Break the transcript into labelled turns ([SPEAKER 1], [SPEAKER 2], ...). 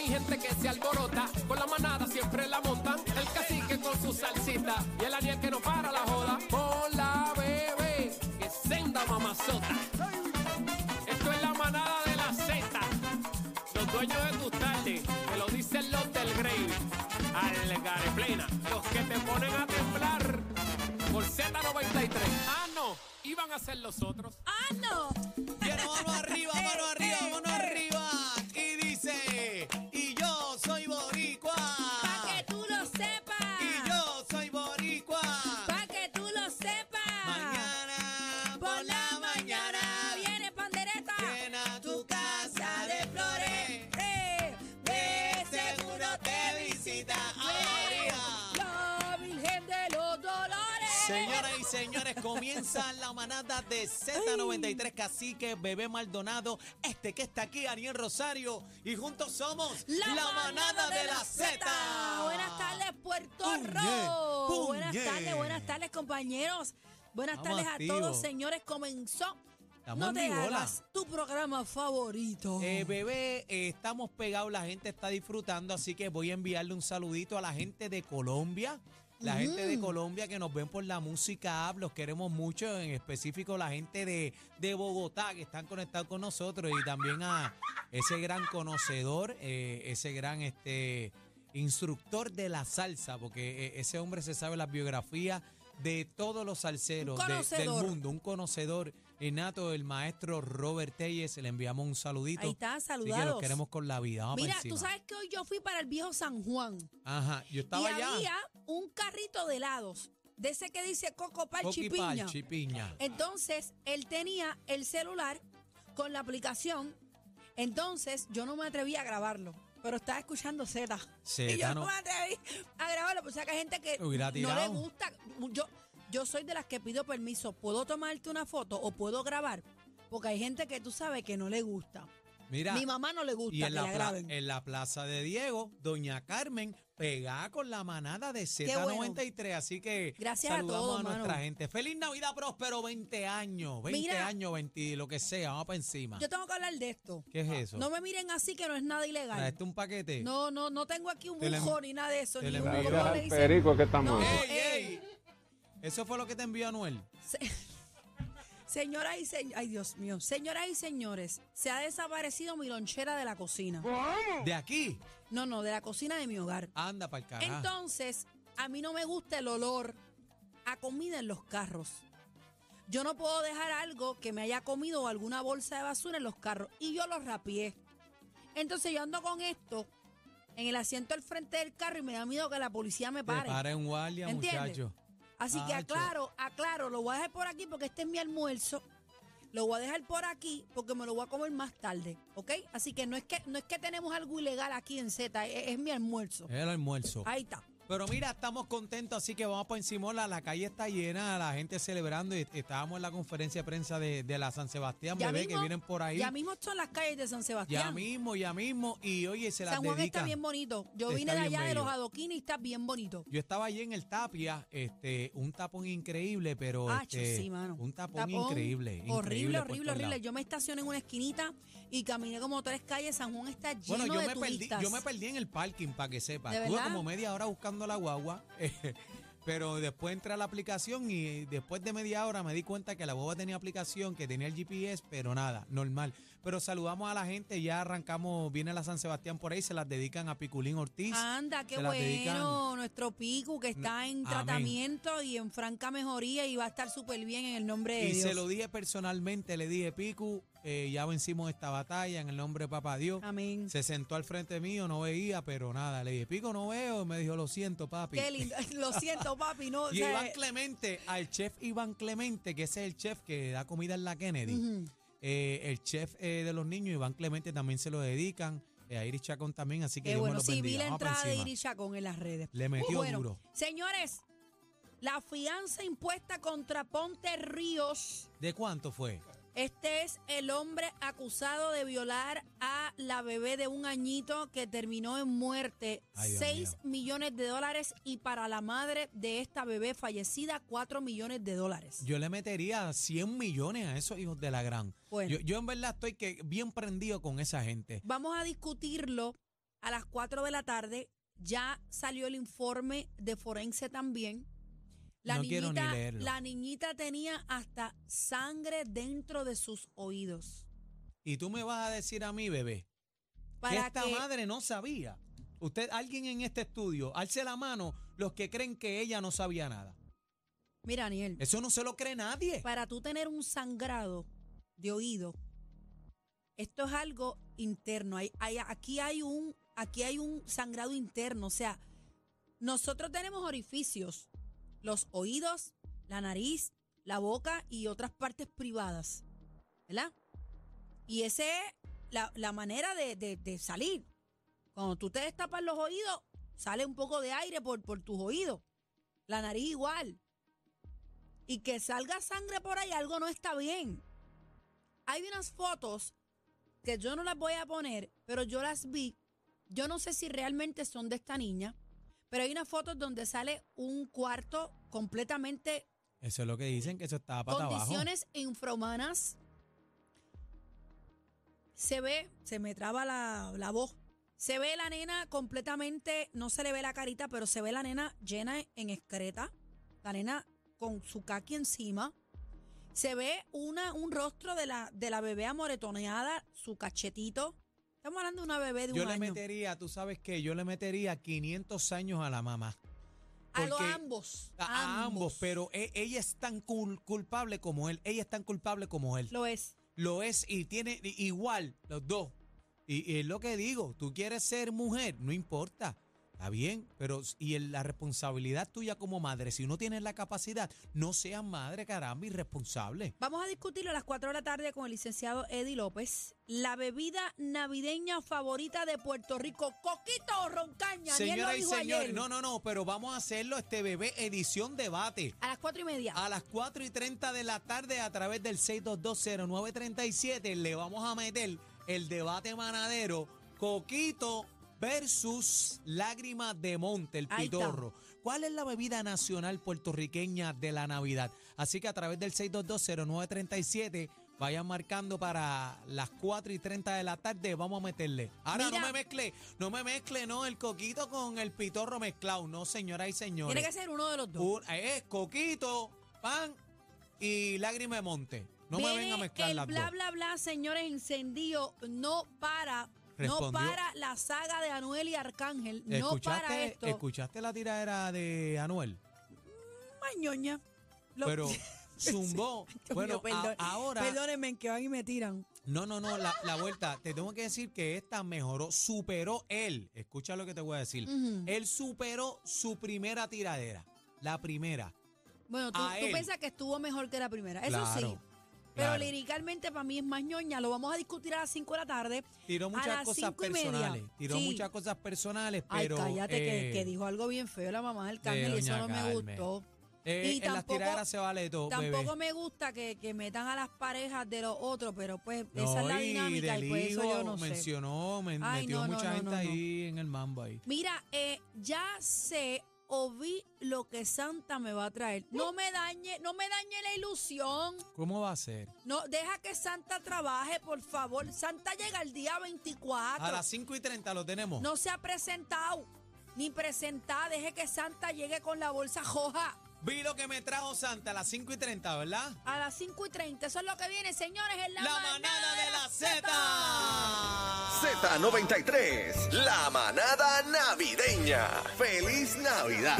[SPEAKER 1] mi gente que se alborota, con la manada siempre la montan, el cacique con su salsita y el aniel que no para la joda. Hola bebé, que senda mamazota. Esto es la manada de la Z, los dueños de tus tardes, te lo dicen los del Grey, al plena, los que te ponen a temblar por Z93. Ah no, iban a ser los otros.
[SPEAKER 2] Ah no.
[SPEAKER 3] Quiero arriba. Señores, comienza la manada de Z93 Cacique, Bebé Maldonado, este que está aquí, Ariel Rosario, y juntos somos la, manada, de la Z.
[SPEAKER 2] Buenas tardes, Puerto Rico. Buenas tardes, buenas tardes, compañeros. Buenas tardes a todos, señores. Comenzó.
[SPEAKER 3] Estamos
[SPEAKER 2] no te hagas tu programa favorito.
[SPEAKER 3] Eh, bebé, eh, estamos pegados, la gente está disfrutando, así que voy a enviarle un saludito a la gente de Colombia. La gente de Colombia que nos ven por la música app, los queremos mucho, en específico la gente de, de Bogotá que están conectados con nosotros y también a ese gran conocedor, eh, ese gran este instructor de la salsa, porque eh, ese hombre se sabe las biografías de todos los salseros de- del mundo, un conocedor innato, el maestro Robert Telles, le enviamos un saludito.
[SPEAKER 2] Ahí está,
[SPEAKER 3] Así que
[SPEAKER 2] saludados.
[SPEAKER 3] los queremos con la vida. Vamos
[SPEAKER 2] Mira, tú sabes que hoy yo fui para el viejo San Juan
[SPEAKER 3] Ajá, yo
[SPEAKER 2] y
[SPEAKER 3] estaba allá.
[SPEAKER 2] había carrito de helados, de ese que dice Coco Pal Chipiña.
[SPEAKER 3] Chipiña.
[SPEAKER 2] Entonces, él tenía el celular con la aplicación. Entonces, yo no me atreví a grabarlo. Pero estaba escuchando Z. Y yo no
[SPEAKER 3] no.
[SPEAKER 2] me atreví a grabarlo. Pues, o sea, que hay gente que no le gusta. Yo, yo soy de las que pido permiso. ¿Puedo tomarte una foto o puedo grabar? Porque hay gente que tú sabes que no le gusta.
[SPEAKER 3] Mira,
[SPEAKER 2] Mi mamá no le gusta
[SPEAKER 3] y
[SPEAKER 2] que
[SPEAKER 3] la,
[SPEAKER 2] graben.
[SPEAKER 3] en la plaza de Diego, doña Carmen pegada con la manada de Z93. Así que
[SPEAKER 2] Gracias a
[SPEAKER 3] saludamos
[SPEAKER 2] todos,
[SPEAKER 3] a nuestra
[SPEAKER 2] mano.
[SPEAKER 3] gente. Feliz Navidad, próspero, 20 años. 20
[SPEAKER 2] Mira.
[SPEAKER 3] años, 20, lo que sea. Vamos para encima.
[SPEAKER 2] Yo tengo que hablar de esto.
[SPEAKER 3] ¿Qué es eso?
[SPEAKER 2] No me miren así que no es nada ilegal.
[SPEAKER 3] ¿Traeste un paquete?
[SPEAKER 2] No, no, no tengo aquí un bujón ni nada de eso.
[SPEAKER 3] te
[SPEAKER 2] Ni
[SPEAKER 3] le
[SPEAKER 2] un,
[SPEAKER 3] envío.
[SPEAKER 2] ¿cómo
[SPEAKER 3] Mira
[SPEAKER 2] le?
[SPEAKER 4] Perico que estamos.
[SPEAKER 2] No.
[SPEAKER 3] ¡Ey,
[SPEAKER 2] eh.
[SPEAKER 3] ey! Eso fue lo que te envió Anuel.
[SPEAKER 2] Se- Señoras y señores, ay Dios mío, señoras y señores, se ha desaparecido mi lonchera de la cocina.
[SPEAKER 3] De aquí.
[SPEAKER 2] No, no, de la cocina de mi hogar.
[SPEAKER 3] Anda para el carajo.
[SPEAKER 2] Entonces, a mí no me gusta el olor a comida en los carros. Yo no puedo dejar algo que me haya comido o alguna bolsa de basura en los carros. Y yo lo rapié. Entonces yo ando con esto en el asiento al frente del carro y me da miedo que la policía me pare.
[SPEAKER 3] para en guardia,
[SPEAKER 2] ¿Entiendes?
[SPEAKER 3] muchacho.
[SPEAKER 2] Así que aclaro, aclaro, lo voy a dejar por aquí porque este es mi almuerzo. Lo voy a dejar por aquí porque me lo voy a comer más tarde, ¿ok? Así que no es que no es que tenemos algo ilegal aquí en Z, es, es mi almuerzo.
[SPEAKER 3] El almuerzo.
[SPEAKER 2] Ahí está.
[SPEAKER 3] Pero mira, estamos contentos, así que vamos por encima. La, la calle está llena, la gente celebrando. Y estábamos en la conferencia de prensa de, de la San Sebastián,
[SPEAKER 2] Ya
[SPEAKER 3] bebé, que vienen por ahí.
[SPEAKER 2] Ya mismo son las calles de San
[SPEAKER 3] Ya
[SPEAKER 2] Sebastián.
[SPEAKER 3] mismo, ya mismo. Y oye, se las
[SPEAKER 2] San Juan está bien bonito. Yo
[SPEAKER 3] Está
[SPEAKER 2] vine de allá de los adoquines y está bien bonito.
[SPEAKER 3] Yo estaba allí en el Tapia, este, un tapón increíble, pero
[SPEAKER 2] Ah,
[SPEAKER 3] este,
[SPEAKER 2] sí, mano.
[SPEAKER 3] un tapón,
[SPEAKER 2] Tapón
[SPEAKER 3] increíble.
[SPEAKER 2] Horrible,
[SPEAKER 3] increíble
[SPEAKER 2] horrible, horrible. Yo me estacioné en una esquinita y caminé como tres calles. San Juan está lleno
[SPEAKER 3] Bueno, yo
[SPEAKER 2] de
[SPEAKER 3] me, perdí, yo me perdí en el parking, para que sepa.
[SPEAKER 2] ¿De
[SPEAKER 3] Estuve como media hora buscando la guagua, eh, pero después entré a la aplicación y después de media hora me di cuenta que la guagua tenía aplicación, que tenía el GPS, pero nada, normal. Pero saludamos a la gente, ya arrancamos, viene la San Sebastián por ahí, se las dedican a Piculín Ortiz.
[SPEAKER 2] Anda, qué bueno.
[SPEAKER 3] dedican-
[SPEAKER 2] Nuestro Picu que está en
[SPEAKER 3] Amén.
[SPEAKER 2] tratamiento y en franca mejoría y va a estar súper bien en el nombre de
[SPEAKER 3] Y
[SPEAKER 2] Dios.
[SPEAKER 3] se lo dije personalmente, le dije, Picu, eh, ya vencimos esta batalla en el nombre de Papá Dios.
[SPEAKER 2] Amén.
[SPEAKER 3] Se sentó al frente mío, no veía, pero nada. Le dije, Pico, no veo. Y me dijo, lo siento, papi.
[SPEAKER 2] Qué lindo. Lo siento, papi. No, o
[SPEAKER 3] Y
[SPEAKER 2] sea,
[SPEAKER 3] Iván Clemente, al chef Iván Clemente, que ese es el chef que da comida en la Kennedy, eh, el chef eh, de los niños, Iván Clemente, también se lo dedican, eh, a Iris Chacón también, así que Dios
[SPEAKER 2] bueno. Sí, vi la
[SPEAKER 3] Vamos
[SPEAKER 2] entrada de. Iris Chacón en las redes.
[SPEAKER 3] Le metió
[SPEAKER 2] Bueno,
[SPEAKER 3] duro.
[SPEAKER 2] Señores, la fianza impuesta contra Ponte Ríos.
[SPEAKER 3] ¿De cuánto fue?
[SPEAKER 2] Este es el hombre acusado de violar a la bebé de un añito que terminó en muerte.
[SPEAKER 3] Ay, Dios
[SPEAKER 2] 6
[SPEAKER 3] mío.
[SPEAKER 2] millones de dólares y para la madre de esta bebé fallecida, 4 millones de dólares.
[SPEAKER 3] Yo le metería 100 millones a esos hijos de la gran.
[SPEAKER 2] Bueno.
[SPEAKER 3] Yo, yo en verdad estoy que bien prendido con esa gente.
[SPEAKER 2] Vamos a discutirlo a las 4 de la tarde. Ya salió el informe de forense también. La,
[SPEAKER 3] No quiero ni
[SPEAKER 2] niñita,
[SPEAKER 3] leerlo.
[SPEAKER 2] la niñita tenía hasta sangre dentro de sus oídos.
[SPEAKER 3] Y tú me vas a decir a mí, bebé, que
[SPEAKER 2] Para
[SPEAKER 3] esta
[SPEAKER 2] que,
[SPEAKER 3] madre no sabía. Usted, alguien en este estudio, alce la mano los que creen que ella no sabía nada.
[SPEAKER 2] mira, Aniel,
[SPEAKER 3] Eso no se lo cree nadie.
[SPEAKER 2] para tú tener un sangrado de oído, esto es algo interno. Hay, hay- aquí, hay un, aquí hay un sangrado interno. O sea, nosotros tenemos orificios, los oídos, la nariz, la boca y otras partes privadas. ¿Verdad? Y esa es la, la manera de, de- de salir. Cuando tú te destapas los oídos, sale un poco de aire por, por tus oídos. La nariz igual. Y que salga sangre por ahí, algo no está bien. Hay unas fotos que yo no las voy a poner, pero yo las vi. Yo no sé si realmente son de esta niña, pero hay unas fotos donde sale un cuarto completamente
[SPEAKER 3] Eso es lo que dicen, que eso estaba para abajo.
[SPEAKER 2] condiciones infrahumanas. Se ve, se me traba la, la voz. Se ve la nena completamente, no se le ve la carita, pero se ve la nena llena en excreta. La nena con su caqui encima. Se ve una, un rostro de la, de la bebé amoretoneada, su cachetito. Estamos hablando de una bebé de
[SPEAKER 3] Yo
[SPEAKER 2] un
[SPEAKER 3] le
[SPEAKER 2] año.
[SPEAKER 3] metería, tú sabes qué, yo le metería 500 años a la mamá.
[SPEAKER 2] a los ambos.
[SPEAKER 3] A, a ambos, pero e- ella es tan cul- culpable como él. Ella es tan culpable como él.
[SPEAKER 2] Lo es.
[SPEAKER 3] Lo es y tiene igual los dos. Y, y es lo que digo, tú quieres ser mujer, no importa. Está bien, pero y la responsabilidad tuya como madre, si no tienes la capacidad, no seas madre, caramba, irresponsable.
[SPEAKER 2] Vamos a discutirlo a las 4 de la tarde con el licenciado Eddie López. La bebida navideña favorita de Puerto Rico, coquito o roncaña.
[SPEAKER 3] Señoras y señores, no, no, no, pero vamos a hacerlo este bebé edición debate.
[SPEAKER 2] A las 4 y media.
[SPEAKER 3] A las 4 y 30 de la tarde, a través del 6220937, le vamos a meter el debate manadero Coquito versus Lágrima de Monte, el
[SPEAKER 2] Ahí
[SPEAKER 3] pitorro. ¿Cuál es la bebida nacional puertorriqueña de la Navidad? Así que a través del 6220937, vayan marcando para las 4 y 30 de la tarde, vamos a meterle. Ahora
[SPEAKER 2] Mira.
[SPEAKER 3] no me mezcle, no me mezcle, no, el coquito con el pitorro mezclado, no, señoras y señores.
[SPEAKER 2] Tiene que ser uno de los dos.
[SPEAKER 3] Un- es coquito, pan y lágrima de monte. No me
[SPEAKER 2] Viene
[SPEAKER 3] venga a mezclar
[SPEAKER 2] el
[SPEAKER 3] las
[SPEAKER 2] bla,
[SPEAKER 3] dos.
[SPEAKER 2] bla, bla, señores, encendido. No para.
[SPEAKER 3] Respondió.
[SPEAKER 2] No para la saga de Anuel y Arcángel. No para
[SPEAKER 3] ¿Escuchaste,
[SPEAKER 2] esto.
[SPEAKER 3] ¿Escuchaste la tiradera de Anuel?
[SPEAKER 2] Mañoña. Lo-
[SPEAKER 3] Pero zumbó.
[SPEAKER 2] Dios
[SPEAKER 3] bueno,
[SPEAKER 2] mío, perdón-
[SPEAKER 3] a- ahora.
[SPEAKER 2] Perdónenme que van y me tiran.
[SPEAKER 3] No, no, no, la, la vuelta. Te tengo que decir que esta mejoró, superó él. Escucha lo que te voy a decir.
[SPEAKER 2] Ujú.
[SPEAKER 3] Él superó su primera tiradera. La primera.
[SPEAKER 2] Bueno, tú,
[SPEAKER 3] a
[SPEAKER 2] tú
[SPEAKER 3] él.
[SPEAKER 2] piensas que estuvo mejor que la primera. Eso
[SPEAKER 3] Claro,
[SPEAKER 2] sí. Pero
[SPEAKER 3] claro.
[SPEAKER 2] liricalmente para mí es más ñoña. Lo vamos a discutir a las 5 de la tarde.
[SPEAKER 3] Tiró
[SPEAKER 2] a
[SPEAKER 3] muchas
[SPEAKER 2] las
[SPEAKER 3] cosas
[SPEAKER 2] cinco y media.
[SPEAKER 3] personales. Tiró
[SPEAKER 2] Sí.
[SPEAKER 3] muchas cosas personales,
[SPEAKER 2] Ay,
[SPEAKER 3] pero.
[SPEAKER 2] cállate, que,
[SPEAKER 3] eh,
[SPEAKER 2] que dijo algo bien feo la mamá del Cángel y eso
[SPEAKER 3] doña
[SPEAKER 2] no me
[SPEAKER 3] Carmen.
[SPEAKER 2] gustó.
[SPEAKER 3] eh,
[SPEAKER 2] y
[SPEAKER 3] en las
[SPEAKER 2] tampoco-
[SPEAKER 3] tiraderas se vale de todo, bebé.
[SPEAKER 2] Tampoco me gusta que, que metan a las parejas de los otros, pero pues
[SPEAKER 3] No,
[SPEAKER 2] esa es la dinámica y
[SPEAKER 3] del
[SPEAKER 2] pues eso yo no sé.
[SPEAKER 3] mencionó, men-
[SPEAKER 2] Ay,
[SPEAKER 3] metió
[SPEAKER 2] no, no,
[SPEAKER 3] mucha
[SPEAKER 2] no,
[SPEAKER 3] gente
[SPEAKER 2] no, no.
[SPEAKER 3] ahí en el mambo ahí.
[SPEAKER 2] Mira, eh, ya sé o vi lo que Santa me va a traer. No me dañe, no me dañe la ilusión.
[SPEAKER 3] ¿Cómo va a ser?
[SPEAKER 2] No, deja que Santa trabaje, por favor. Santa llega el día 24.
[SPEAKER 3] A las 5 y 30 lo tenemos.
[SPEAKER 2] No se ha presentado, ni presentada. Deje que Santa llegue con la bolsa roja.
[SPEAKER 3] Vi lo que me trajo Santa a las 5 y 30, ¿verdad?
[SPEAKER 2] A las 5 y 30. Eso es lo que viene, señores, en la,
[SPEAKER 3] La manada de la Z.
[SPEAKER 4] Z93, la manada navideña. ¡Feliz Navidad!